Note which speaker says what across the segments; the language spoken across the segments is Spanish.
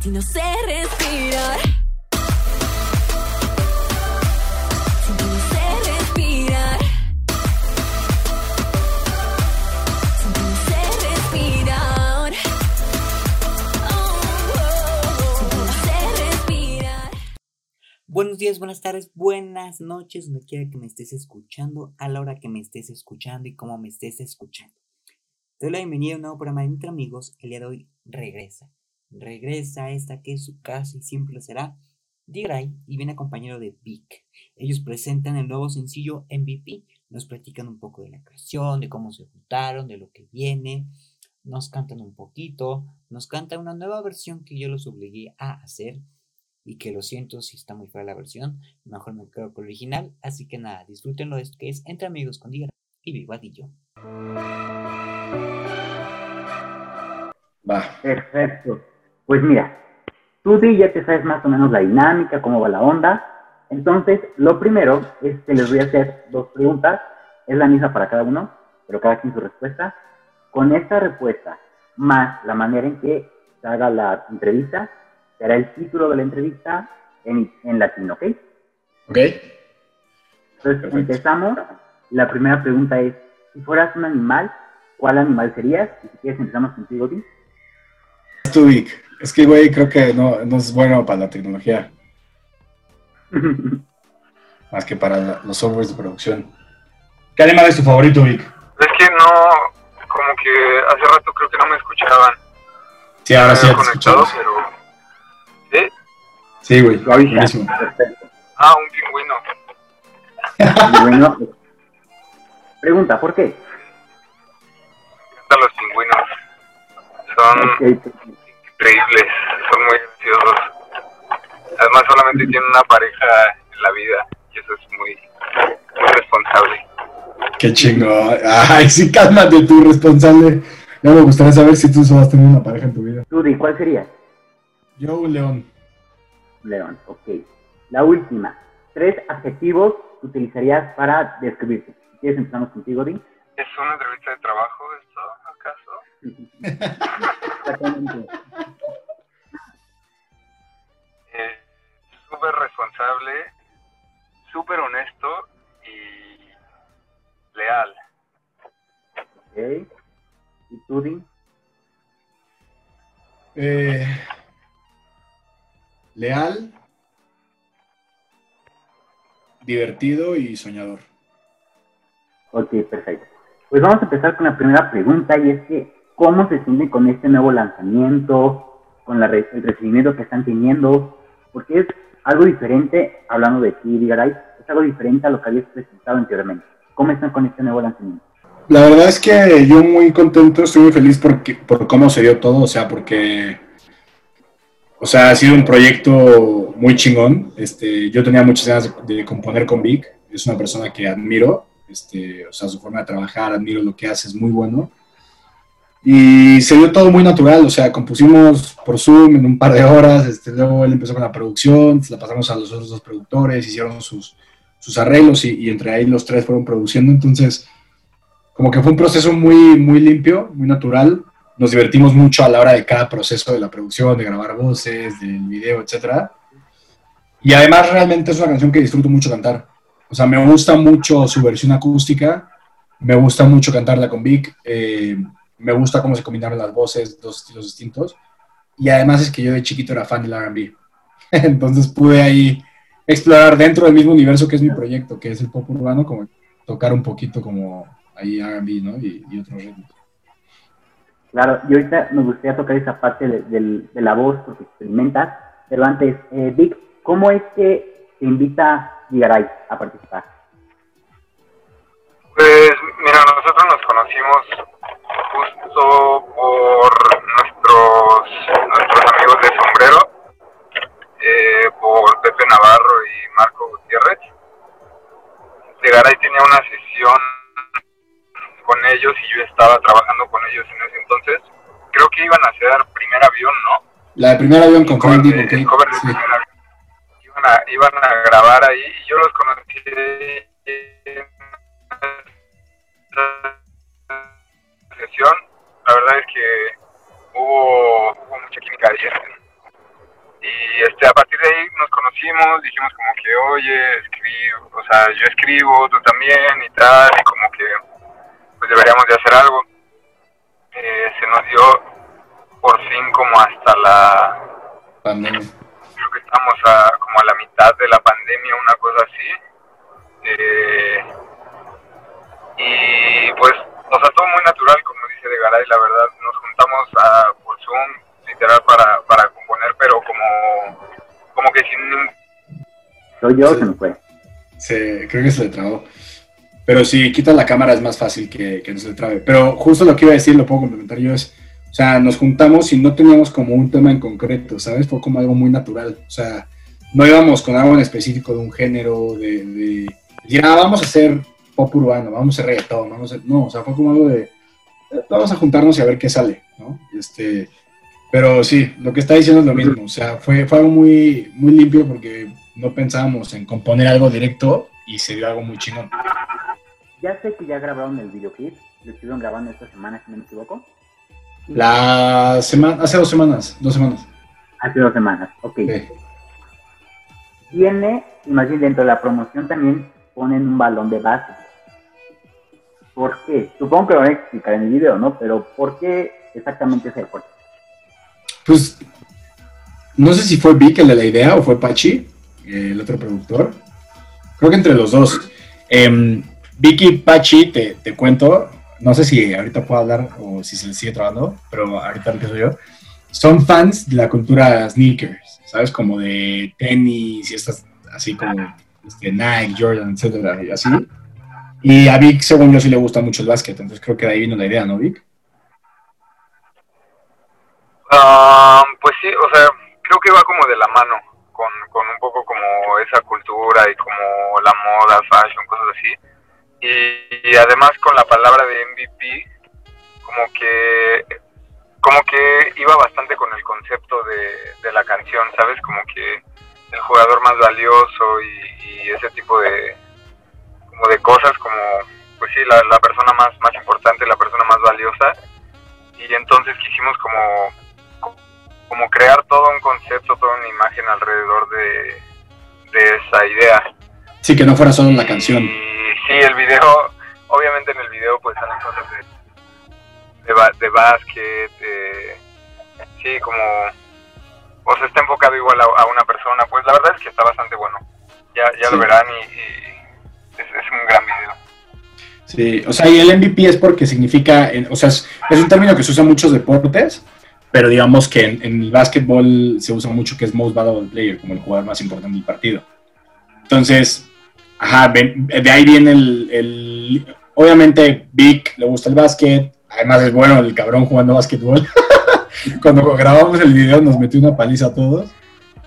Speaker 1: Sin respirar. Respirar. Respirar.
Speaker 2: Buenos días, buenas tardes, buenas noches, donde quiera que me estés escuchando, a la hora que me estés escuchando y cómo me estés escuchando. Te doy la bienvenida a un nuevo programa de Entre Amigos. El día de hoy regresa. Regresa esta que es su casa y siempre será. Digray y viene acompañado de Vic. Ellos presentan el nuevo sencillo MVP. Nos platican un poco de la creación, de cómo se juntaron, de lo que viene. Nos cantan un poquito. Nos cantan una nueva versión que yo los obligué a hacer y que lo siento si está muy fea la versión, mejor me quedo con el original, así que nada, disfrútenlo de esto que es Entre Amigos con Digra y Vivadillo.
Speaker 3: Va.
Speaker 4: Perfecto. Pues mira, tú Di, ya te sabes más o menos la dinámica, cómo va la onda. Entonces, lo primero es que les voy a hacer dos preguntas. Es la misma para cada uno, pero cada quien su respuesta. Con esta respuesta, más la manera en que se haga la entrevista, será el título de la entrevista en, en latín, ¿ok?
Speaker 3: ¿Ok?
Speaker 4: Entonces,
Speaker 3: Perfecto.
Speaker 4: empezamos. La primera pregunta es, si fueras un animal, ¿cuál animal serías? Y si quieres, empezamos contigo, Di.
Speaker 3: Tú, Vic. Es que, güey, creo que no, no es bueno para la tecnología, más que para la- los softwares de producción. ¿Qué animal es tu favorito, Vic?
Speaker 5: Es que no, como que hace rato creo que no me escuchaban.
Speaker 3: Sí, ahora sí ya te escuchamos.
Speaker 5: pero... ¿Sí?
Speaker 3: Sí, güey.
Speaker 4: Lo.
Speaker 3: Buenísimo.
Speaker 4: Perfecto.
Speaker 5: Ah, un pingüino.
Speaker 4: Bueno, pregunta, ¿por qué?
Speaker 5: Encantan los pingüinos. Son
Speaker 4: perfecto.
Speaker 5: Increíbles, son muy graciosos. Además solamente tienen una pareja en la vida y eso es muy, muy responsable.
Speaker 3: Qué chingo. Ay, sí, cálmate tú, responsable. Ya me gustaría saber si tú solo has tenido una pareja en tu vida.
Speaker 4: Tú, Di, ¿cuál sería?
Speaker 3: Yo, un león.
Speaker 4: León, ok. La última. Tres adjetivos que utilizarías para describirte. Si quieres, empezamos contigo, Di.
Speaker 5: ¿Es una entrevista de trabajo esto, acaso?
Speaker 4: Exactamente.
Speaker 5: Responsable, súper honesto y leal.
Speaker 4: Ok. ¿Y tú, Di?
Speaker 3: Eh, leal, divertido y soñador.
Speaker 4: Ok, perfecto. Pues vamos a empezar con la primera pregunta y es que, ¿cómo se sienten con este nuevo lanzamiento, con la re- el recibimiento que están teniendo? Porque es algo diferente, hablando de ti, Digaray, es algo diferente a lo que habías presentado anteriormente. ¿Cómo están con este nuevo lanzamiento?
Speaker 3: La verdad es que yo muy contento, estoy muy feliz porque, por cómo se dio todo, o sea, porque, o sea, ha sido un proyecto muy chingón. Este, yo tenía muchas ganas de, de componer con Vic, es una persona que admiro, este, o sea, su forma de trabajar, admiro lo que hace, es muy bueno. Y se dio todo muy natural, o sea, compusimos por Zoom en un par de horas, este, luego él empezó con la producción, la pasamos a los otros dos productores, hicieron sus, sus arreglos y, y entre ahí los tres fueron produciendo, entonces como que fue un proceso muy, muy limpio, muy natural. Nos divertimos mucho a la hora de cada proceso de la producción, de grabar voces, del video, etc. Y además realmente es una canción que disfruto mucho cantar. O sea, me gusta mucho su versión acústica, me gusta mucho cantarla con Vic, eh, me gusta cómo se combinaron las voces, dos estilos distintos. Y además es que yo de chiquito era fan del RB. Entonces pude ahí explorar dentro del mismo universo que es mi proyecto, que es el pop urbano, como tocar un poquito como ahí R&B, ¿no? Y, y otros ritmos.
Speaker 4: Claro, y ahorita me gustaría tocar esa parte de, la voz porque experimentas, pero antes, eh, Vic, ¿cómo es que te invita Digaray a participar?
Speaker 5: Pues mira, nosotros nos conocimos justo por nuestros nuestros amigos de sombrero, eh, por Pepe Navarro y Marco Gutiérrez. Garay tenía una sesión con ellos y yo estaba trabajando con ellos en ese entonces. Creo que iban a hacer primer avión, ¿no?
Speaker 3: La de primer avión con Frank
Speaker 5: de
Speaker 3: Sí.
Speaker 5: Iban a, iban a grabar ahí y yo los conocí en sesión. La verdad es que hubo, hubo mucha química ahí en, conocimos, dijimos como que, oye, escribo, o sea, yo escribo, tú también y tal, y como que pues deberíamos de hacer algo. Eh, se nos dio por fin como hasta la,
Speaker 3: Pandemia.
Speaker 5: creo que estamos a, como a la mitad de la pandemia, una cosa así. Eh, y pues, o sea, todo muy natural, como dice De Garay, la verdad. Nos juntamos a, por Zoom, literal, para, para componer, pero como, como que sin
Speaker 4: Soy yo,
Speaker 3: Sí.
Speaker 4: se me fue.
Speaker 3: Se, creo que se le trabó. Pero si quitas la cámara es más fácil que, que no se le trabe. Pero justo lo que iba a decir, lo puedo complementar yo, es, o sea, nos juntamos y no teníamos como un tema en concreto, ¿sabes? Fue como algo muy natural. O sea, no íbamos con algo en específico de un género, de, de ah, vamos a hacer pop urbano, vamos a reggaetón, vamos a. No, o sea, fue como algo de, eh, vamos a juntarnos y a ver qué sale, ¿no? Este, pero sí, lo que está diciendo es lo mismo, o sea, fue, fue algo muy, muy limpio porque no pensábamos en componer algo directo y se dio algo muy chingón.
Speaker 4: Ya sé que ya grabaron el videoclip, lo estuvieron grabando esta semana, si no me equivoco.
Speaker 3: La semana, hace dos semanas, dos semanas.
Speaker 4: Hace dos semanas, ok.
Speaker 3: Sí.
Speaker 4: Tiene, bien dentro de la promoción también ponen un balón de base. ¿Por qué? Supongo que lo van a explicar en el video, ¿no? Pero ¿por qué exactamente ese deporte?
Speaker 3: Pues no sé si fue Vic el de la idea o fue Pachi, eh, el otro productor. Creo que entre los dos. Em, Vic y Pachi, te, te cuento, no sé si ahorita puedo hablar o si se les sigue trabajando, pero ahorita empiezo yo. Son fans de la cultura sneakers, ¿sabes? Como de tenis y estas, así como este, Nike, Jordan, etcétera, y así. Y a Vic, según yo, sí le gusta mucho el básquet, entonces creo que de ahí vino la idea, ¿no, Vic?
Speaker 5: Ah, pues sí, o sea, creo que va como de la mano con, con un poco como esa cultura y como la moda, fashion, cosas así. Y, además con la palabra de MVP, como que como que iba bastante con el concepto de la canción, ¿sabes? Como que el jugador más valioso y, y ese tipo de como de cosas como pues sí la, la persona más más importante la persona más valiosa y entonces quisimos como como crear todo un concepto, toda una imagen alrededor de, de esa idea.
Speaker 3: Sí, que no fuera solo la canción.
Speaker 5: Y sí, el video, obviamente en el video pues salen cosas de, de, de básquet, de, sí, como, o sea, está enfocado igual a, a una persona, pues la verdad es que está bastante bueno. Ya, ya
Speaker 3: Sí.
Speaker 5: lo verán y, y es, es un gran video.
Speaker 3: Sí, o sea, y el MVP es porque significa, o sea, es, es un término que se usa en muchos deportes, pero digamos que en, en el básquetbol se usa mucho que es Most Valuable Player, como el jugador más importante del partido. Entonces, ajá, de ahí viene el, el- obviamente Vic le gusta el básquet, además es bueno el cabrón jugando básquetbol. Cuando grabamos el video nos metió una paliza a todos.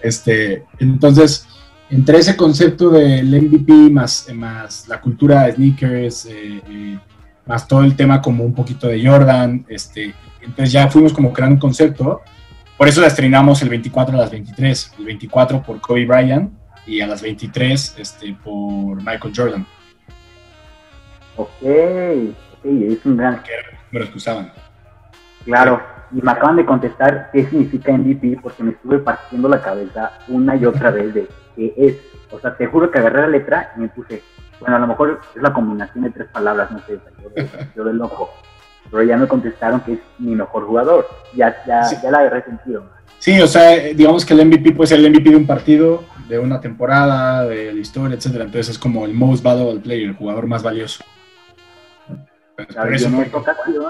Speaker 3: Este, entonces, entre ese concepto del MVP más, más la cultura de sneakers, eh, eh, más todo el tema como un poquito de Jordan, este, entonces ya fuimos como creando un concepto. Por eso la estrenamos el 24 a las 23, el 24 por Kobe Bryant y a las 23 este, por Michael Jordan,
Speaker 4: Ok, ok, es un gran...
Speaker 3: que que usaban.
Speaker 4: Claro, y me acaban de contestar qué significa MVP porque me estuve partiendo la cabeza una y otra vez de qué es. O sea, te juro que agarré la letra y me puse, bueno, a lo mejor es la combinación de tres palabras, no sé, yo de, yo de loco. Pero ya me contestaron que es mi mejor jugador. Ya, ya,
Speaker 3: Sí.
Speaker 4: ya la agarré sentido.
Speaker 3: Sí, o sea, eh, digamos que el MVP puede ser el MVP de un partido, de una temporada, de la historia, etcétera. Entonces es como el most valuable player, el jugador más valioso.
Speaker 4: Claro,
Speaker 3: por eso
Speaker 4: ocasión,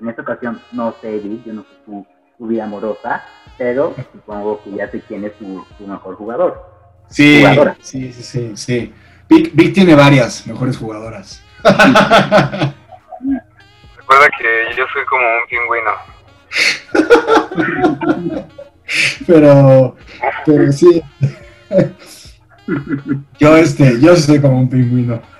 Speaker 4: en esta ocasión, no sé, Edith, yo no sé tu, tu vida amorosa, pero supongo que ya sé quién es tu, tu mejor jugador.
Speaker 3: Sí,
Speaker 4: jugadora.
Speaker 3: sí, sí, sí, sí. Vic, Vic tiene varias mejores jugadoras.
Speaker 5: Recuerda que yo soy como un pingüino.
Speaker 3: pero, pero sí. Yo, este, yo soy como un pingüino.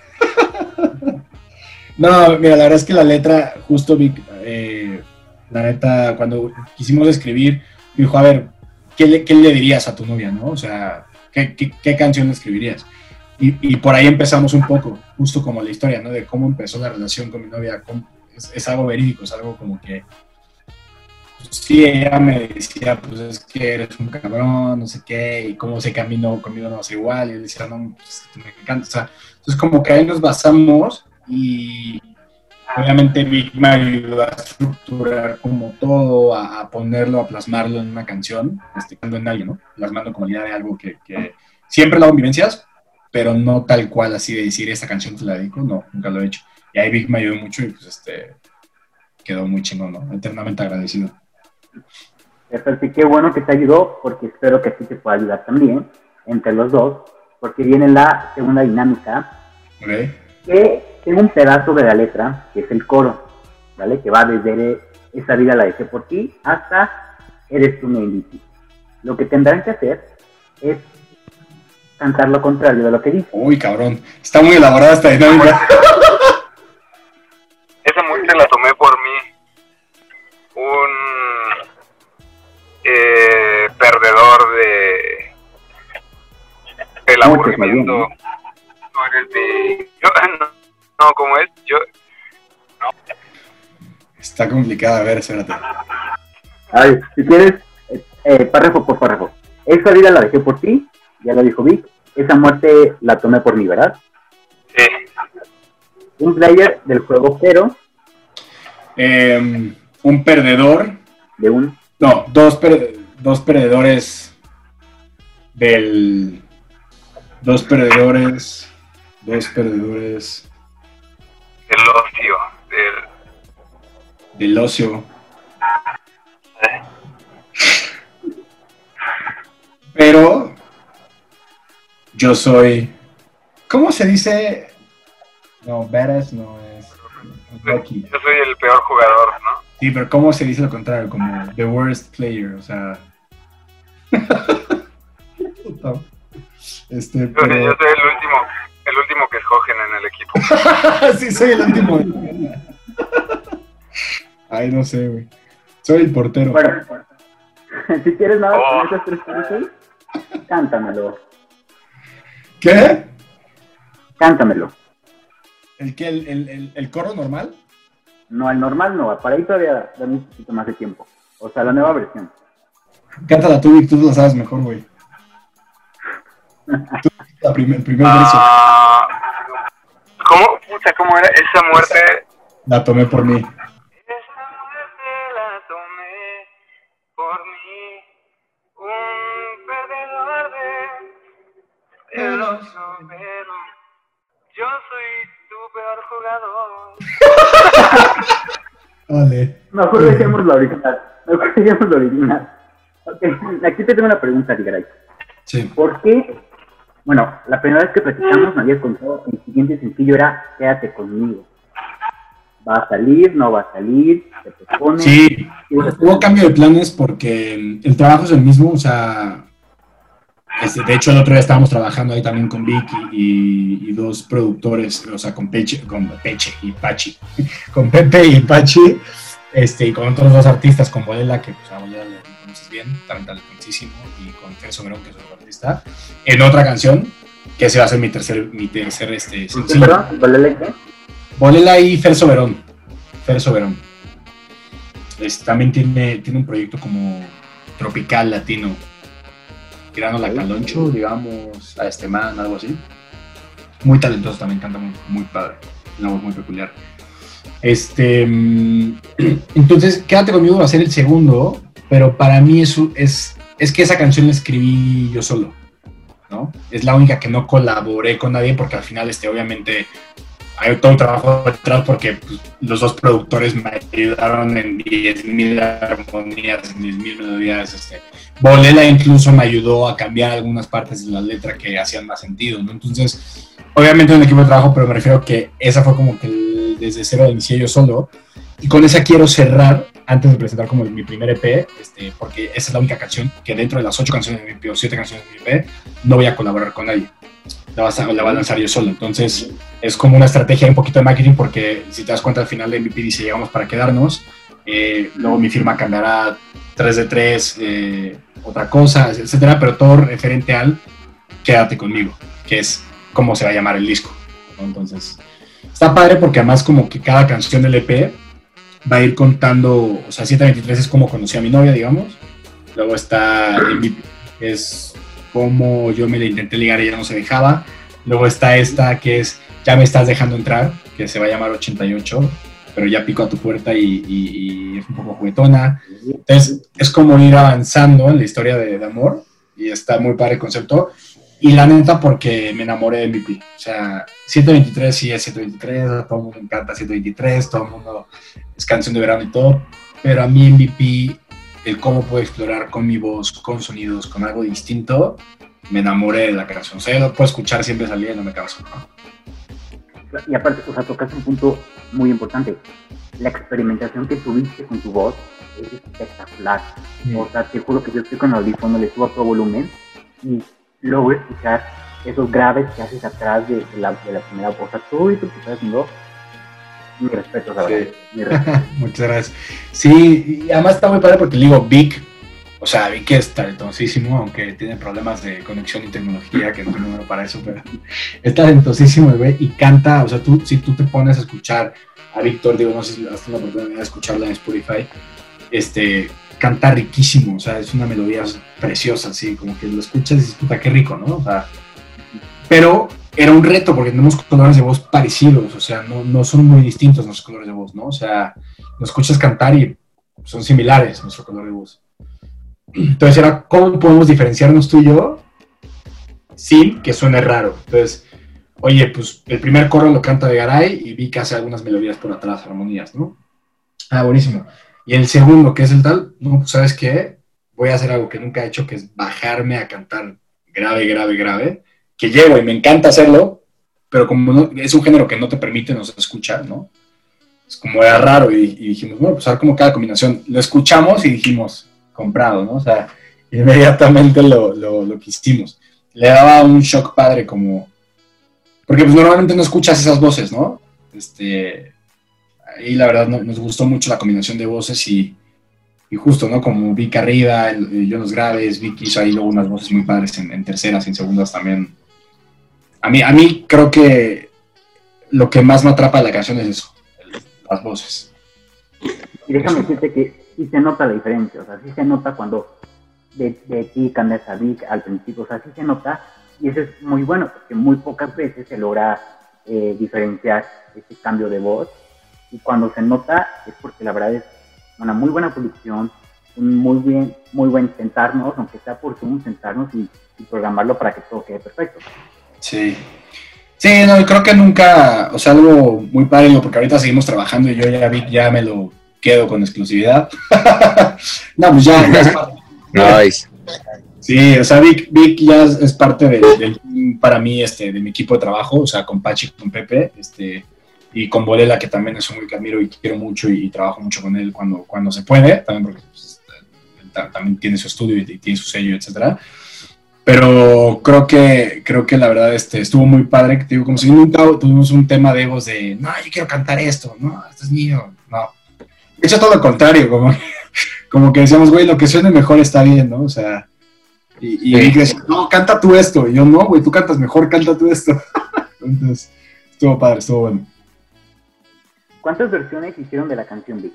Speaker 3: No, mira, la verdad es que la letra, justo Vic, eh, la neta, cuando quisimos escribir, me dijo, a ver, ¿qué le, qué le dirías a tu novia, no? O sea, ¿qué, qué, qué canción escribirías? Y, y por ahí empezamos un poco, justo como la historia, ¿no? De cómo empezó la relación con mi novia. es, es algo verídico, es algo como que sí, ella me decía, pues es que eres un cabrón, no sé qué, y cómo mí no, conmigo no es igual, y yo decía, no, pues me encanta, o sea, entonces como que ahí nos basamos y obviamente Vic me ayudó a estructurar como todo, a, a ponerlo, a plasmarlo en una canción, este, en alguien, ¿no? Plasmando como idea de algo que, que siempre lo hago en vivencias, pero no tal cual así de decir esta canción te la dedico, no, nunca lo he hecho. Y ahí Vic me ayudó mucho y pues este quedó muy chingón, ¿no? Eternamente agradecido.
Speaker 4: Perfecto, y qué bueno que te ayudó, porque espero que a ti te pueda ayudar también, entre los dos, porque viene la segunda dinámica,
Speaker 3: ¿Ok?
Speaker 4: que tengo un pedazo de la letra, que es el coro, ¿vale? Que va desde esa vida la dejé por ti hasta eres tú mi MVP. Lo que tendrán que hacer es cantar lo contrario de lo que dice.
Speaker 3: Uy, cabrón. Está muy elaborada esta dinámica.
Speaker 6: Esa muerte la tomé por mí. Un eh, perdedor de el aburrimiento.
Speaker 4: ¿no?
Speaker 6: No eres mi... Yo, no, no, ¿cómo es? Yo...
Speaker 3: Está complicada, a ver, espérate.
Speaker 4: Ay, si quieres, eh, párrafo por párrafo. Esa vida la dejé por ti, ya lo dijo Vic. Esa muerte la tomé por mí, ¿verdad?
Speaker 6: Sí.
Speaker 4: Un player del juego, pero
Speaker 3: Eh, un perdedor.
Speaker 4: de un
Speaker 3: No, dos, per- dos perdedores del. Dos perdedores. Dos perdedores
Speaker 6: Del ocio. Del...
Speaker 3: del ocio. Pero yo soy. ¿Cómo se dice? No, badass no es.
Speaker 6: Yo soy el peor jugador, ¿no?
Speaker 3: Sí, pero ¿cómo se dice lo contrario? Como the worst player, o sea. Este, pero...
Speaker 6: yo soy el último, el último que escogen en el equipo.
Speaker 3: sí, soy el último. Ay, no sé, güey. Soy el portero.
Speaker 4: Bueno, si quieres nada
Speaker 6: Oh.
Speaker 4: con esas tres cosas, cántamelo,
Speaker 3: ¿Qué?
Speaker 4: cántamelo.
Speaker 3: ¿El qué? ¿El, el, el, el coro normal?
Speaker 4: No, al normal no, para ahí todavía da un poquito más de tiempo. O sea, la nueva versión.
Speaker 3: Cántala tú, Vic, tú lo sabes mejor, güey. Tú, la primer, el primer verso.
Speaker 6: Ah, ¿Cómo? Puta, ¿cómo era? Esa muerte...
Speaker 3: La tomé por mí.
Speaker 6: Esa muerte la tomé por mí. Un perdedor de... El oso, pero... Yo soy tu peor jugador.
Speaker 3: Vale.
Speaker 4: Mejor dejemos la original. Mejor dejemos la original. Ok, aquí te tengo una pregunta, Ligaray.
Speaker 3: Sí.
Speaker 4: ¿Por qué? Bueno, la primera vez que platicamos me habías contado que el siguiente sencillo era Quédate conmigo. ¿Va a salir? ¿No va a salir? ¿Se propone?
Speaker 3: Sí, hubo cambio de planes porque el trabajo es el mismo, o sea, este, de hecho el otro día estábamos trabajando ahí también con Vicky y, y dos productores, o sea, con Peche, con Peche y Pachi, con Pepe y Pachi, este, y con otros dos artistas, con Bolela, que pues a Bolela bien, también talentosísimo, y con Fer Soberón, que es otro artista, en otra canción, que ese va a ser mi tercer, mi tercer este,
Speaker 4: ¿Con qué,
Speaker 3: sencillo.
Speaker 4: el qué?
Speaker 3: Bolela y Fer Soberón. Fer Soberón. Es- también tiene, tiene un proyecto como tropical latino. Tirando la caloncho, digamos, a este man, algo así. Muy talentoso también, canta muy, muy padre. Una voz muy peculiar. Este. mm, Entonces, quédate conmigo, va a ser el segundo, pero para mí es, es, es que esa canción la escribí yo solo. ¿no? Es la única que no colaboré con nadie porque al final, este, obviamente, hay todo un trabajo detrás porque pues, los dos productores me ayudaron en 10.000 armonías, en 10.000 melodías. Este. Bolela incluso me ayudó a cambiar algunas partes de la letra que hacían más sentido, ¿no? Entonces, obviamente un equipo de trabajo, pero me refiero que esa fue como que el- desde cero inicié yo solo. Y con esa quiero cerrar, antes de presentar como mi primer EP, este, porque esa es la única canción que dentro de las ocho canciones de mi EP o siete canciones de mi EP, no voy a colaborar con nadie. La, vas a, la a lanzar yo solo. Entonces, es como una estrategia un poquito de marketing porque si te das cuenta al final de MVP dice llegamos para quedarnos, eh, luego mi firma cambiará 3 de 3, eh, otra cosa, etcétera, pero todo referente al quédate conmigo, que es cómo se va a llamar el disco. Entonces, está padre porque además como que cada canción del EP va a ir contando, o sea, 723 es como conocí a mi novia, digamos. Luego está MVP, es como yo me la intenté ligar y ella no se dejaba. Luego está esta que es Ya me estás dejando entrar, que se va a llamar 88, pero ya pico a tu puerta y, y- y es un poco juguetona. Entonces, es como ir avanzando en la historia de, de amor y está muy padre el concepto. Y la neta, porque me enamoré de MVP. O sea, 723 sí es 723, a todo el mundo encanta 723, todo el mundo es canción de verano y todo. Pero a mí MVP, el cómo puedo explorar con mi voz, con sonidos, con algo distinto, me enamoré de la canción. O sea, yo lo puedo escuchar siempre salir y no me canso. ¿no?
Speaker 4: Y aparte, o sea, tocas un punto muy importante. La experimentación que tuviste con tu voz es espectacular. O sea, te juro que yo estoy con el audífono, le subo a todo volumen y logro escuchar esos graves que haces atrás de, de la, de la primera voz. O sea, todo eso que estás haciendo, mi respeto, la
Speaker 3: Sí.
Speaker 4: verdad. Mi respeto.
Speaker 3: Muchas gracias. Sí, y además está muy padre porque le digo, Vic, o sea, Vic es talentosísimo, aunque tiene problemas de conexión y tecnología, que no es número para eso, pero es talentosísimo, el güey, y canta, o sea, tú, si tú te pones a escuchar a Víctor, digo, no sé si has tenido la oportunidad de escucharla en Spotify, este, canta riquísimo, o sea, es una melodía preciosa, así, como que lo escuchas y dices, puta, qué rico, ¿no? O sea, pero era un reto porque tenemos colores de voz parecidos, o sea, no, no son muy distintos nuestros colores de voz, ¿no? O sea, nos escuchas cantar y son similares nuestro color de voz. Entonces era, ¿cómo podemos diferenciarnos tú y yo sin que suene raro? Entonces, oye, pues el primer coro lo canta de Garay y vi que hace algunas melodías por atrás, armonías, ¿no? Ah, buenísimo. Y el segundo, que es el tal, no, pues sabes qué, voy a hacer algo que nunca he hecho, que es bajarme a cantar grave, grave, grave, que llego y me encanta hacerlo, pero como no- es un género que no te permite nos escuchar, ¿no? Es como era raro y, dijimos, bueno, pues a ver cómo cada combinación. Lo escuchamos y dijimos, comprado, ¿no? O sea, inmediatamente lo, lo, lo quisimos. Le daba un shock padre como... Porque pues normalmente no escuchas esas voces, ¿no? Este, ahí la verdad no- nos gustó mucho la combinación de voces y, y justo, ¿no? Como Vic arriba, el- yo en los graves, Vic hizo ahí luego unas voces muy padres en, en terceras y en segundas también. A mí, a mí creo que lo que más me atrapa de la canción es eso, las voces.
Speaker 4: Y déjame decirte que sí se nota la diferencia, o sea, sí se nota cuando de, de ti cambias a Vic al principio, o sea, sí se nota, y eso es muy bueno, porque muy pocas veces se logra eh, diferenciar ese cambio de voz, y cuando se nota es porque la verdad es una muy buena producción, un muy bien, muy buen sentarnos, aunque sea por Zoom, sentarnos y, y programarlo para que todo quede perfecto.
Speaker 3: Sí. Sí, no, creo que nunca, o sea, algo muy padre, porque ahorita seguimos trabajando y yo ya Vic ya me lo quedo con exclusividad. no, pues ya, ya es parte.
Speaker 5: Nice.
Speaker 3: Sí, o sea, Vic, Vic ya es, parte de- del para mí, este, de mi equipo de trabajo, o sea, con Pachi, con Pepe, este, y con Bolela, que también es un güey que admiro y quiero mucho y, y trabajo mucho con él cuando, cuando se puede, también porque pues, ta- también tiene su estudio y, y tiene su sello, etcétera. Pero creo que, creo que la verdad este, estuvo muy padre, que te digo, como si nunca tuvimos un tema de egos de, no, yo quiero cantar esto, no, esto es mío, no. De hecho, todo lo contrario, como, como que decíamos, güey, lo que suene mejor está bien, ¿no? O sea, y, y
Speaker 5: Sí.
Speaker 3: Decía, no, canta tú esto. Y yo, no, güey, tú cantas mejor, canta tú esto. Entonces, estuvo padre, estuvo bueno.
Speaker 4: ¿Cuántas versiones hicieron de la canción Vic?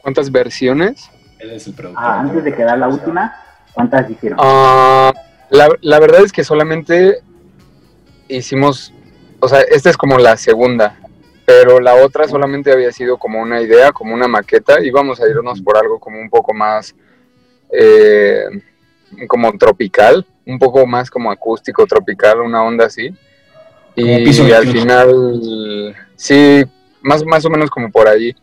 Speaker 5: ¿Cuántas versiones?
Speaker 3: Él es el productor.
Speaker 4: Ah, antes de quedar la última, ¿cuántas hicieron?
Speaker 5: Ah, la, la verdad es que solamente hicimos, o sea, esta es como la segunda, pero la otra solamente había sido como una idea, como una maqueta, íbamos a irnos por algo como un poco más, eh, como tropical, un poco más como acústico tropical, una onda así. Y
Speaker 3: piso
Speaker 5: al
Speaker 3: 21.
Speaker 5: final, sí, más, más o menos como por ahí.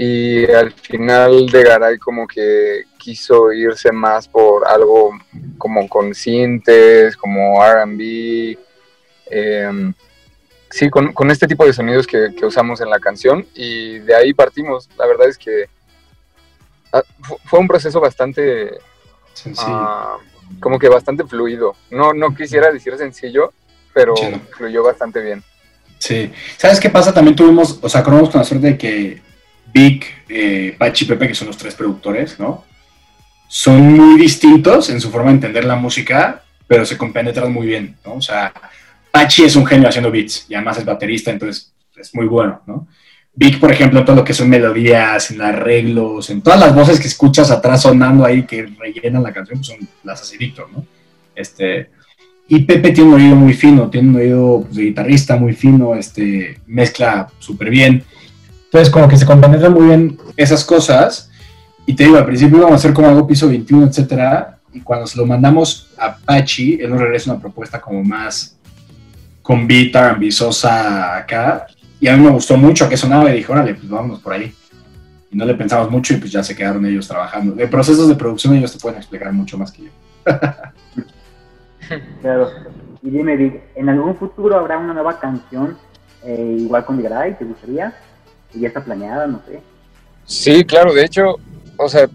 Speaker 5: Y al final de Garay como que quiso irse más por algo como con sintes, como RB, em, sí, con, con este tipo de sonidos que, que usamos en la canción y de ahí partimos. La verdad es que ah, fu- fue un proceso bastante,
Speaker 3: Sencillo.
Speaker 5: ah, como que bastante fluido. No, no quisiera decir sencillo, pero fluyó bastante bien.
Speaker 3: Sí. ¿Sabes qué pasa? También tuvimos, o sea, corremos con la suerte de que Vic, eh, Pachi y Pepe, que son los tres productores, ¿no? Son muy distintos en su forma de entender la música, pero se compenetran muy bien, ¿no? O sea, Pachi es un genio haciendo beats y además es baterista, entonces es muy bueno, ¿no? Vic, por ejemplo, todo lo que son melodías, en arreglos, en todas las voces que escuchas atrás sonando ahí que rellenan la canción, pues son las hace Víctor, ¿no? Este, y Pepe tiene un oído muy fino, tiene un oído pues, de guitarrista muy fino, este, mezcla súper bien. Entonces, como que se compenetran muy bien esas cosas. Y te digo, al principio íbamos a hacer como algo piso 21, etcétera. Y cuando se lo mandamos a Pachi, él nos regresa una propuesta como más con beat, ambiciosa acá. Y a mí me gustó mucho que sonaba y dije, órale, pues vámonos por ahí. Y no le pensamos mucho y pues ya se quedaron ellos trabajando. De procesos de producción ellos te pueden explicar mucho más que yo.
Speaker 4: Claro. Y dime, Vic, ¿en algún futuro habrá una nueva canción eh, igual con Vigaray? ¿Te gustaría? ¿Y ya está planeada? No sé.
Speaker 5: Sí, claro, de hecho, o sea,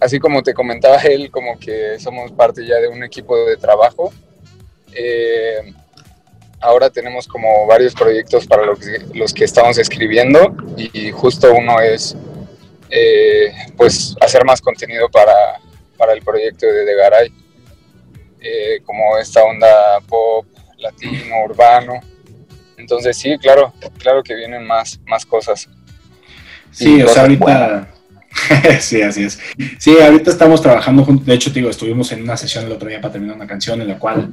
Speaker 5: así como te comentaba él, como que somos parte ya de un equipo de trabajo. eh, ahora tenemos como varios proyectos para los que, estamos escribiendo y justo uno es eh, pues hacer más contenido para, para el proyecto de The Garay, eh, como esta onda pop, latino, urbano. Entonces sí, claro, claro que vienen más, más cosas.
Speaker 3: Sí, o sea, ahorita. sí, así es. Sí, ahorita estamos trabajando juntos. De hecho, te digo, estuvimos en una sesión el otro día para terminar una canción en la cual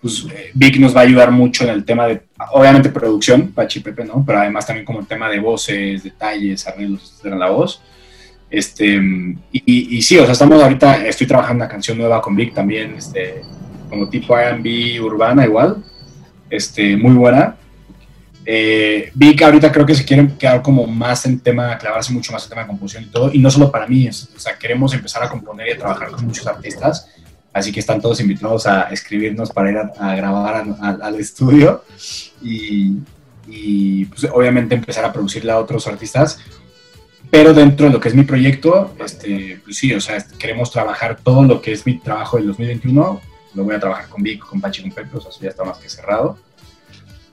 Speaker 3: pues, eh, Vic nos va a ayudar mucho en el tema de, obviamente, producción, Pachi Pepe, ¿no? Pero además también como el tema de voces, detalles, arreglos, etcétera, la voz. Este, y, y- sí, o sea, estamos ahorita, estoy trabajando una canción nueva con Vic también, este, como tipo R&B urbana igual, este, muy buena. Eh, Vic ahorita creo que se quieren quedar como más en tema, clavarse mucho más en tema de composición y todo, y no solo para mí, es- o sea, queremos empezar a componer y a trabajar con muchos artistas, así que están todos invitados a escribirnos para ir a, a grabar a- a- al estudio y, y, pues, obviamente empezar a producirle a otros artistas, pero dentro de lo que es mi proyecto, este, pues sí, o sea, queremos trabajar todo lo que es mi trabajo del 2021, lo voy a trabajar con Vic, con Pachi, con Pepe, o sea, eso ya está más que cerrado.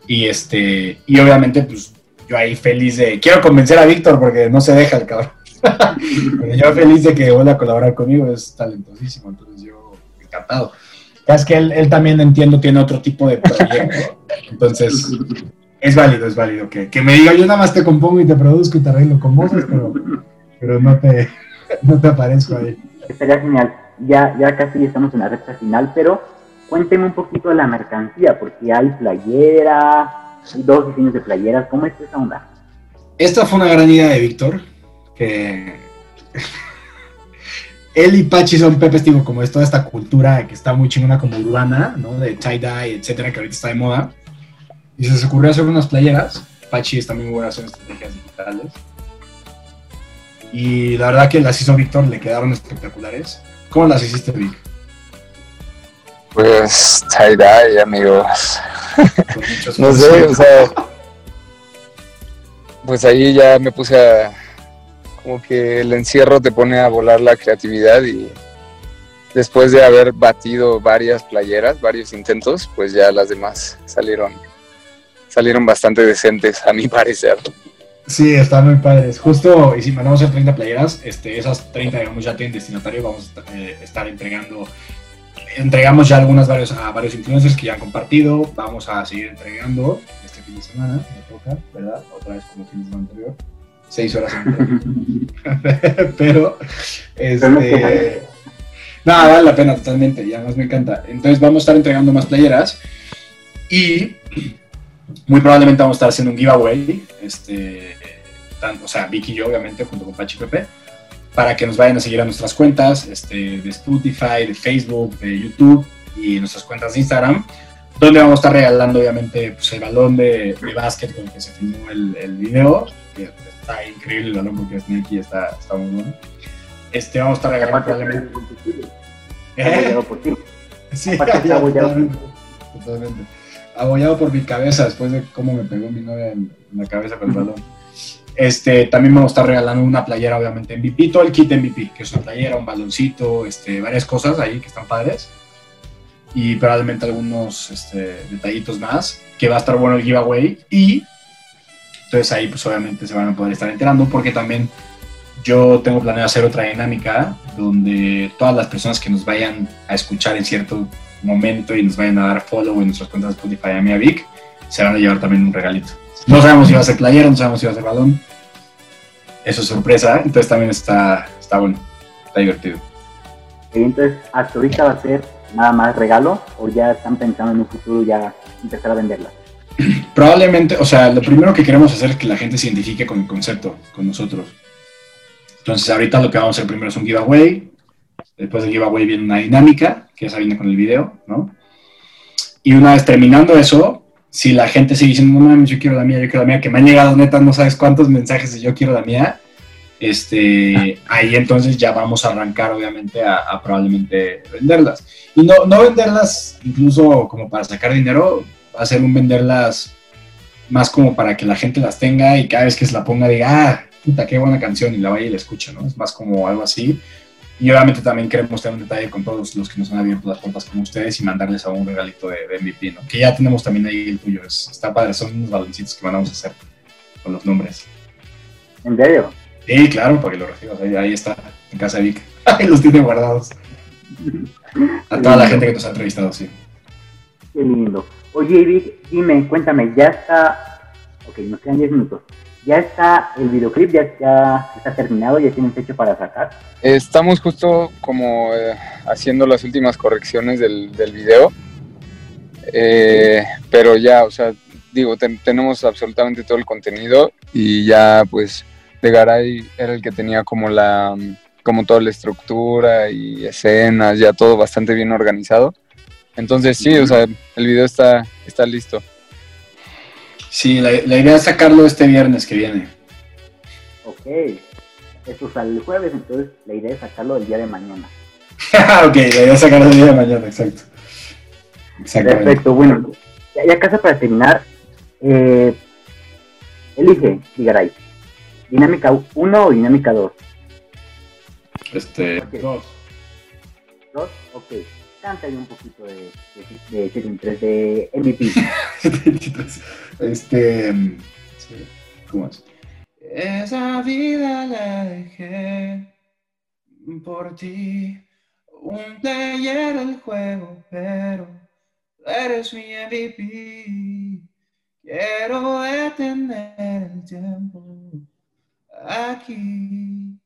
Speaker 3: Y este, y obviamente, pues yo ahí feliz de. Quiero convencer a Víctor porque no se deja el cabrón. Pero yo feliz de que vuelva a colaborar conmigo, es talentosísimo, entonces yo encantado. Es que él, él también entiendo, tiene otro tipo de proyecto. Entonces, es válido, es válido que, que me diga, yo nada más te compongo y te produzco y te arreglo con voces, pero, pero no, te, no te aparezco ahí.
Speaker 4: Estaría genial. Ya, ya casi estamos en la recta final, pero cuénteme un poquito de la mercancía, porque hay playera, hay dos diseños de playeras. ¿Cómo es esa onda?
Speaker 3: Esta fue una gran idea de Víctor, que él y Pachi son Pepe, digo, como es toda esta cultura que está muy chingona como urbana, ¿no? De tie-dye, etcétera, que ahorita está de moda. Y se les ocurrió hacer unas playeras. Pachi es también muy buena haciendo estrategias digitales. Y la verdad que las hizo Víctor, le quedaron espectaculares. ¿Cómo las hiciste, Vic?
Speaker 5: Pues tie-dye, amigos. No sé, o sea, pues ahí ya me puse a, como que el encierro te pone a volar la creatividad y después de haber batido varias playeras, varios intentos, pues ya las demás salieron, salieron bastante decentes a mi parecer.
Speaker 3: Sí, están muy padres. Justo, y si mandamos a hacer 30 playeras, este, esas 30, digamos, ya tienen destinatario. Vamos a eh, estar entregando, entregamos ya algunas varios, a varios influencers que ya han compartido. Vamos a seguir entregando este fin de semana, me toca, ¿verdad? Otra vez como fin de semana anterior. Seis horas Pero, este. Nada, vale la pena totalmente, y además me encanta. Entonces vamos a estar entregando más playeras y muy probablemente vamos a estar haciendo un giveaway, este, tanto, o sea, Vicky y yo, obviamente, junto con Pachi Pepe, para que nos vayan a seguir a nuestras cuentas este, de Spotify, de Facebook, de YouTube y nuestras cuentas de Instagram, donde vamos a estar regalando, obviamente, pues, el balón de, de básquet con el que se filmó el, el video, que está increíble el balón porque es Nike y está, está muy bueno. Este, vamos a estar regalando probablemente... ¿Eh? Sí, totalmente, totalmente. Abollado por mi cabeza después de cómo me pegó mi novia en, en la cabeza con el balón. Este, también vamos a estar regalando una playera, obviamente, MVP, todo el kit MVP, que es una playera, un baloncito, este, varias cosas ahí que están padres. Y probablemente algunos este, detallitos más, que va a estar bueno el giveaway. Y entonces ahí, pues obviamente se van a poder estar enterando, porque también yo tengo planeado hacer otra dinámica donde todas las personas que nos vayan a escuchar en cierto momento y nos vayan a dar follow en nuestras cuentas de Spotify a mí a Vic, se van a llevar también un regalito. No sabemos si va a ser playera, no sabemos si va a ser balón. Eso es sorpresa, entonces también está, está bueno, está divertido.
Speaker 4: Entonces, hasta ahorita va a ser nada más regalo o ya están pensando en un futuro ya empezar a venderla.
Speaker 3: Probablemente, o sea, lo primero que queremos hacer es que la gente se identifique con el concepto, con nosotros. Entonces, ahorita lo que vamos a hacer primero es un giveaway. Después del giveaway viene una dinámica, que esa viene con el video, ¿no? Y una vez terminando eso, si la gente sigue diciendo, no mames, yo quiero la mía, yo quiero la mía, que me han llegado neta, no sabes cuántos mensajes de yo quiero la mía, este, ahí entonces ya vamos a arrancar, obviamente, a, a probablemente venderlas. Y no, no venderlas incluso como para sacar dinero, hacer un venderlas más como para que la gente las tenga y cada vez que se la ponga diga, ah, puta, qué buena canción y la vaya y la escuche, ¿no? Es más como algo así. Y obviamente también queremos tener un detalle con todos los que nos han abierto las puertas como ustedes y mandarles a un regalito de, de MVP, ¿no? Que ya tenemos también ahí el tuyo, es- está padre, son unos baloncitos que mandamos a hacer con los nombres.
Speaker 4: ¿En serio?
Speaker 3: Sí, claro, para que lo recibas, ahí, ahí está, en casa de Vic. Ahí los tiene guardados. A toda la gente que nos ha entrevistado, sí.
Speaker 4: Qué lindo. Oye, Vic, dime, cuéntame, ya está. Ok, nos quedan 10 minutos. ¿Ya está el videoclip? ¿Ya, ya está terminado? ¿Ya tienen fecha para sacar?
Speaker 5: Estamos justo como eh, haciendo las últimas correcciones del, video. Eh, pero ya, o sea, digo, ten- tenemos absolutamente todo el contenido y ya pues de Garay era el que tenía como la como toda la estructura y escenas, ya todo bastante bien organizado. Entonces sí, o sea, el video está, está listo.
Speaker 3: Sí, la, la idea es sacarlo este viernes que viene.
Speaker 4: Ok. Esto sale el jueves, entonces la idea es sacarlo el día de mañana.
Speaker 3: ok, la idea es sacarlo el día de mañana, exacto.
Speaker 4: Perfecto, bueno, ya, ya casi para terminar, eh, elige, Digaray, dinámica 1 o dinámica 2.
Speaker 3: Este,
Speaker 4: Ok.
Speaker 3: dos.
Speaker 4: ¿Dos? Ok. Cántale un poquito de, de, de, Season 3 de MVP.
Speaker 3: este, ¿cómo es? Esa vida la dejé por ti. Un player del juego, pero eres mi MVP. Quiero detener el tiempo aquí.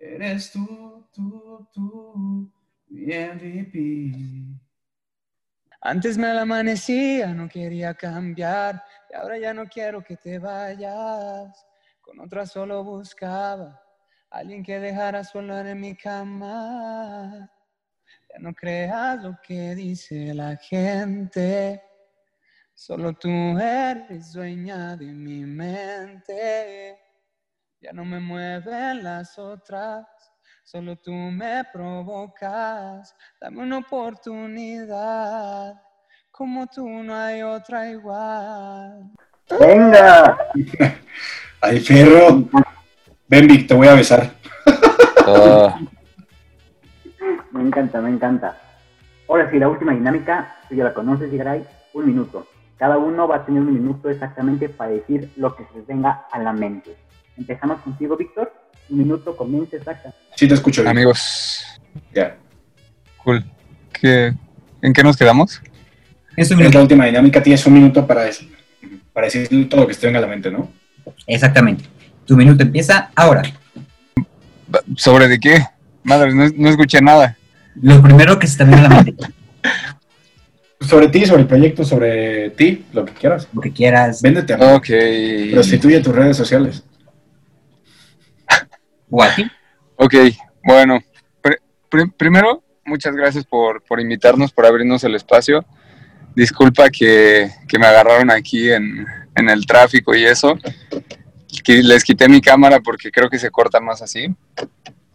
Speaker 3: Eres tú, tú, tú, MVP.
Speaker 5: Antes me la amanecía, no quería cambiar, y ahora ya no quiero que te vayas. Con otra solo buscaba alguien que dejara sola en mi cama. Ya no creas lo que dice la gente, solo tú eres dueña de mi mente. Ya no me mueven las otras, solo tú me provocas. Dame una oportunidad, como tú no hay otra igual.
Speaker 4: ¡Venga!
Speaker 3: Ay, perro. Ven, Vic, te voy a besar.
Speaker 4: Me encanta, me encanta. Ahora sí, la última dinámica, tú ya la conoces, Digaray, un minuto. Cada uno va a tener un minuto exactamente para decir lo que se les venga a la mente. Empezamos contigo, Víctor. Un minuto, comienza exacta.
Speaker 3: Sí, te escucho. Vic.
Speaker 5: Amigos,
Speaker 3: Ya.
Speaker 5: cool. ¿Qué, ¿En qué nos quedamos?
Speaker 2: Es un
Speaker 3: Es
Speaker 2: minuto.
Speaker 3: la última dinámica. Tienes un minuto para decir, para decir todo lo que te venga a la mente, ¿no?
Speaker 2: Exactamente. Tu minuto empieza ahora.
Speaker 5: ¿Sobre de qué? Madre, no, no escuché nada.
Speaker 2: Lo primero que se te venga a la mente.
Speaker 3: Sobre ti, sobre el proyecto, sobre ti, lo que quieras.
Speaker 2: Lo que quieras.
Speaker 3: Véndete, amigo.
Speaker 5: Ok.
Speaker 3: Prostituye tus redes sociales.
Speaker 2: O.
Speaker 5: Ok, bueno. Pr- pr- primero, muchas gracias por, por invitarnos, por abrirnos el espacio. Disculpa que, que me agarraron aquí en, en el tráfico y eso. Les quité mi cámara porque creo que se corta más así.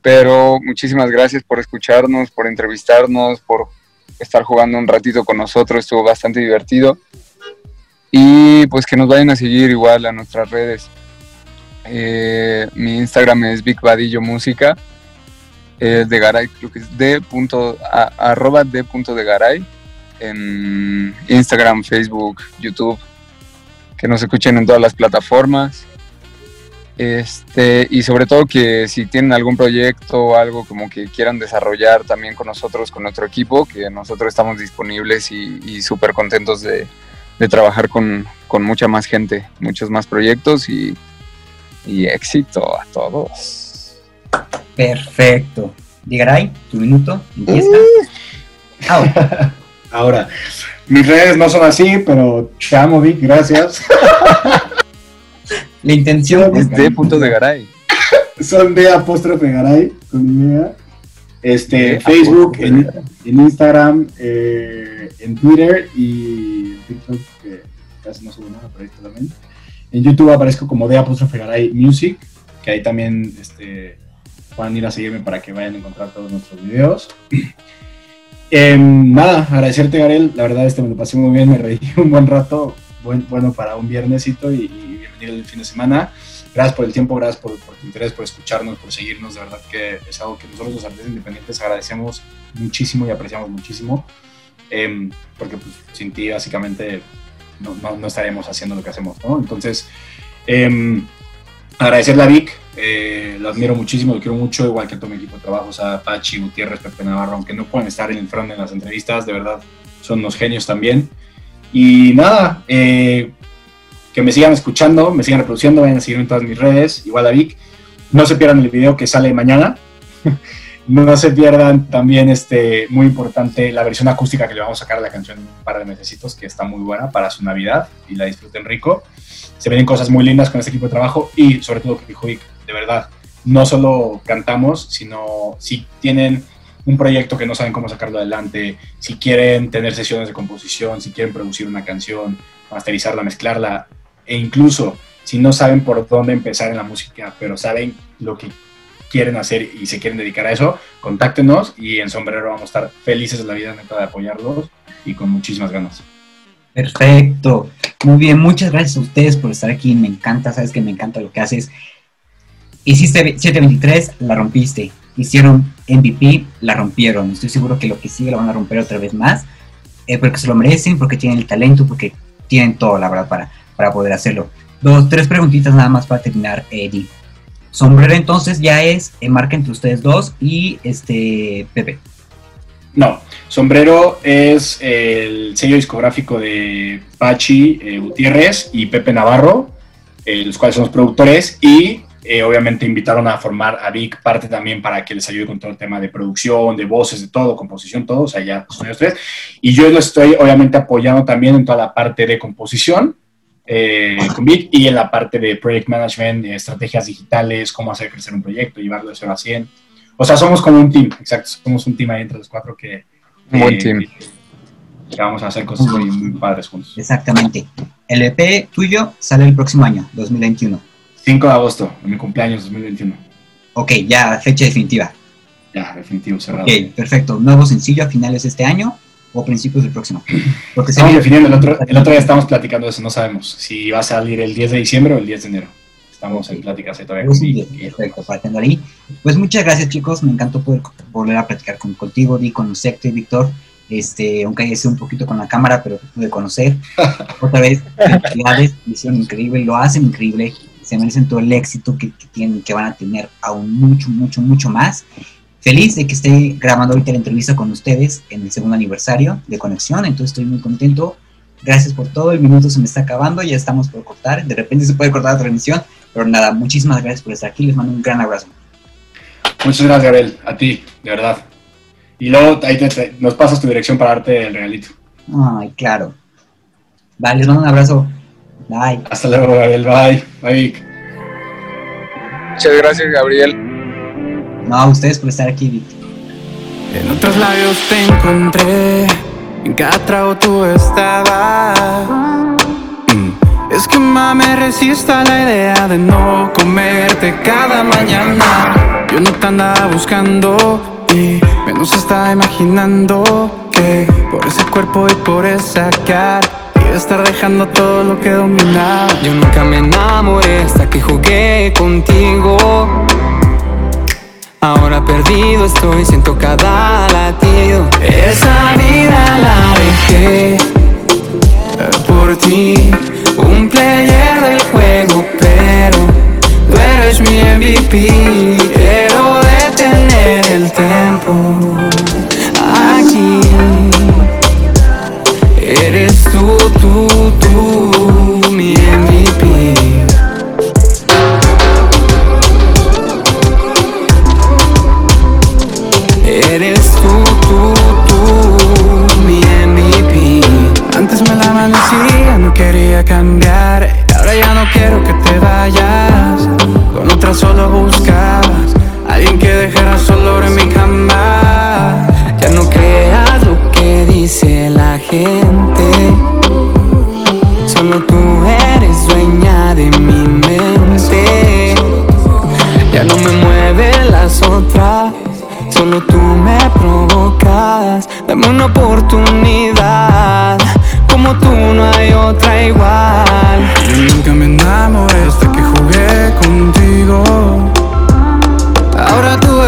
Speaker 5: Pero muchísimas gracias por escucharnos, por entrevistarnos, por estar jugando un ratito con nosotros. Estuvo bastante divertido. Y pues que nos vayan a seguir igual a nuestras redes. Eh, mi Instagram es Big Vadillo Música. Eh, de Garay, creo que es de punto, arroba de punto de Garay. En Instagram, Facebook, YouTube. Que nos escuchen en todas las plataformas. Este, y sobre todo que si tienen algún proyecto o algo como que quieran desarrollar también con nosotros, con nuestro equipo, que nosotros estamos disponibles y, y súper contentos de, de trabajar con, con mucha más gente, muchos más proyectos y, y éxito a todos.
Speaker 2: Perfecto. Digaray, tu minuto empieza.
Speaker 3: Uh.
Speaker 2: Ahora.
Speaker 3: Ahora, mis redes no son así, pero te amo, Vic, gracias.
Speaker 2: La intención
Speaker 5: Es de punto de Garay.
Speaker 3: son de apóstrofe Garay, con idea. Este,
Speaker 5: De
Speaker 3: Facebook, en, Instagram, eh, en Twitter y en TikTok, que casi no subo nada, pero ahí está también. En YouTube aparezco como de apóstrofe Garay Music, que ahí también este, puedan ir a seguirme para que vayan a encontrar todos nuestros videos. Em, nada, agradecerte, Garel. La verdad, este me lo pasé muy bien, me reí un buen rato. Buen, bueno para un viernesito y, bienvenido el fin de semana. Gracias por el tiempo, gracias por, por tu interés, por escucharnos, por seguirnos. De verdad que es algo que nosotros, los artistas independientes, agradecemos muchísimo y apreciamos muchísimo. Em, porque pues, sin ti, básicamente, no, no, no estaríamos haciendo lo que hacemos, ¿no? Entonces, em, agradecerle a Vic, eh, lo admiro muchísimo, lo quiero mucho, igual que a todo mi equipo de trabajo, o sea, Pachi, Gutiérrez, Pepe Navarro, aunque no pueden estar en el front en las entrevistas, de verdad, son unos genios también. Y nada, eh, que me sigan escuchando, me sigan reproduciendo, vayan a seguirme en todas mis redes, igual a Vic. No se pierdan el video que sale mañana. no se pierdan también, este, muy importante, la versión acústica que le vamos a sacar a la canción un par de mesecitos, que está muy buena para su Navidad y la disfruten rico. Se vienen cosas muy lindas con este equipo de trabajo y sobre todo que de verdad, no solo cantamos, sino si tienen un proyecto que no saben cómo sacarlo adelante, si quieren tener sesiones de composición, si quieren producir una canción, masterizarla, mezclarla, e incluso si no saben por dónde empezar en la música, pero saben lo que quieren hacer y se quieren dedicar a eso, contáctenos y en Sombrero vamos a estar felices de la vida neta de apoyarlos y con muchísimas ganas.
Speaker 2: Perfecto. Muy bien, muchas gracias a ustedes por estar aquí. Me encanta, sabes que me encanta lo que haces. Hiciste 723, la rompiste. Hicieron MVP, la rompieron. Estoy seguro que lo que sigue lo van a romper otra vez más. eh, porque se lo merecen, porque tienen el talento, porque tienen todo, la verdad, para, para poder hacerlo. Dos, tres preguntitas nada más para terminar, Eddie. Sombrero entonces ya es eh, marca entre ustedes dos y este Pepe.
Speaker 3: No, Sombrero es el sello discográfico de Pachi eh, Gutiérrez y Pepe Navarro, eh, los cuales son los productores, y eh, obviamente invitaron a formar a Vic parte también para que les ayude con todo el tema de producción, de voces, de todo, composición, todo, o sea, ya son ellos tres. Y yo los estoy obviamente apoyando también en toda la parte de composición. Eh, con Vic y en la parte de project management, de estrategias digitales, cómo hacer crecer un proyecto, llevarlo de 0 a 100. O sea, somos como un team, exacto, somos un team ahí entre los cuatro que,
Speaker 5: Un buen
Speaker 3: eh,
Speaker 5: team.
Speaker 3: que vamos a hacer cosas muy, muy padres juntos.
Speaker 2: Exactamente. El EP tuyo sale el próximo año, 2021.
Speaker 3: 5 de agosto, en mi cumpleaños 2021.
Speaker 2: Ok, ya fecha definitiva.
Speaker 3: Ya, definitivo, cerrado.
Speaker 2: Ok, perfecto. Nuevo sencillo a finales de este año o principios del próximo. Porque
Speaker 3: Estamos
Speaker 2: sería-
Speaker 3: definiendo, el otro, el otro día estamos platicando eso, no sabemos si va a salir el 10 de diciembre o el 10 de enero. Estamos en pláticas todavía Vic
Speaker 2: día,
Speaker 3: y-
Speaker 2: Perfecto, para ahí. Pues muchas gracias, chicos. Me encantó poder volver a platicar con, contigo, Di, con Secto y Víctor. Este, aunque haya sido un poquito con la cámara, pero te pude conocer. Otra vez, felicidades, hicieron increíble, lo hacen increíble. Se merecen todo el éxito que, que tienen, que van a tener aún mucho, mucho, mucho más. Feliz de que esté grabando ahorita la entrevista con ustedes en el segundo aniversario de Conexión, entonces estoy muy contento. Gracias por todo, el minuto se me está acabando, ya estamos por cortar. De repente se puede cortar la transmisión, pero nada, muchísimas gracias por estar aquí. Les mando un gran abrazo.
Speaker 3: Muchas gracias, Gabriel, a ti, de verdad. Y luego ahí te- te- nos pasas tu dirección para darte el regalito.
Speaker 2: Ay, claro. Vale, les mando un abrazo. Bye.
Speaker 3: Hasta luego, Gabriel, bye. Bye.
Speaker 5: Muchas gracias, Gabriel.
Speaker 2: No, a ustedes por estar aquí, Vic.
Speaker 7: En otros labios te encontré, en cada trago tú estabas. Mm. Es que me resisto a la idea de no comerte cada mañana. Yo no te andaba buscando y menos estaba imaginando que por ese cuerpo y por esa cara estar dejando todo lo que dominaba.
Speaker 8: Yo nunca me enamoré hasta que jugué contigo. Ahora perdido estoy, siento cada latido.
Speaker 7: Esa vida la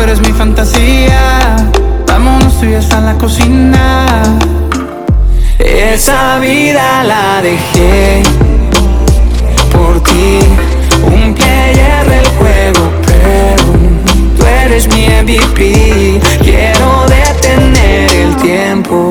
Speaker 7: eres mi
Speaker 9: fantasía. Vámonos tú y hasta la cocina.
Speaker 7: Esa vida la dejé por ti. Un player del juego, pero tú eres mi MVP. Quiero detener el tiempo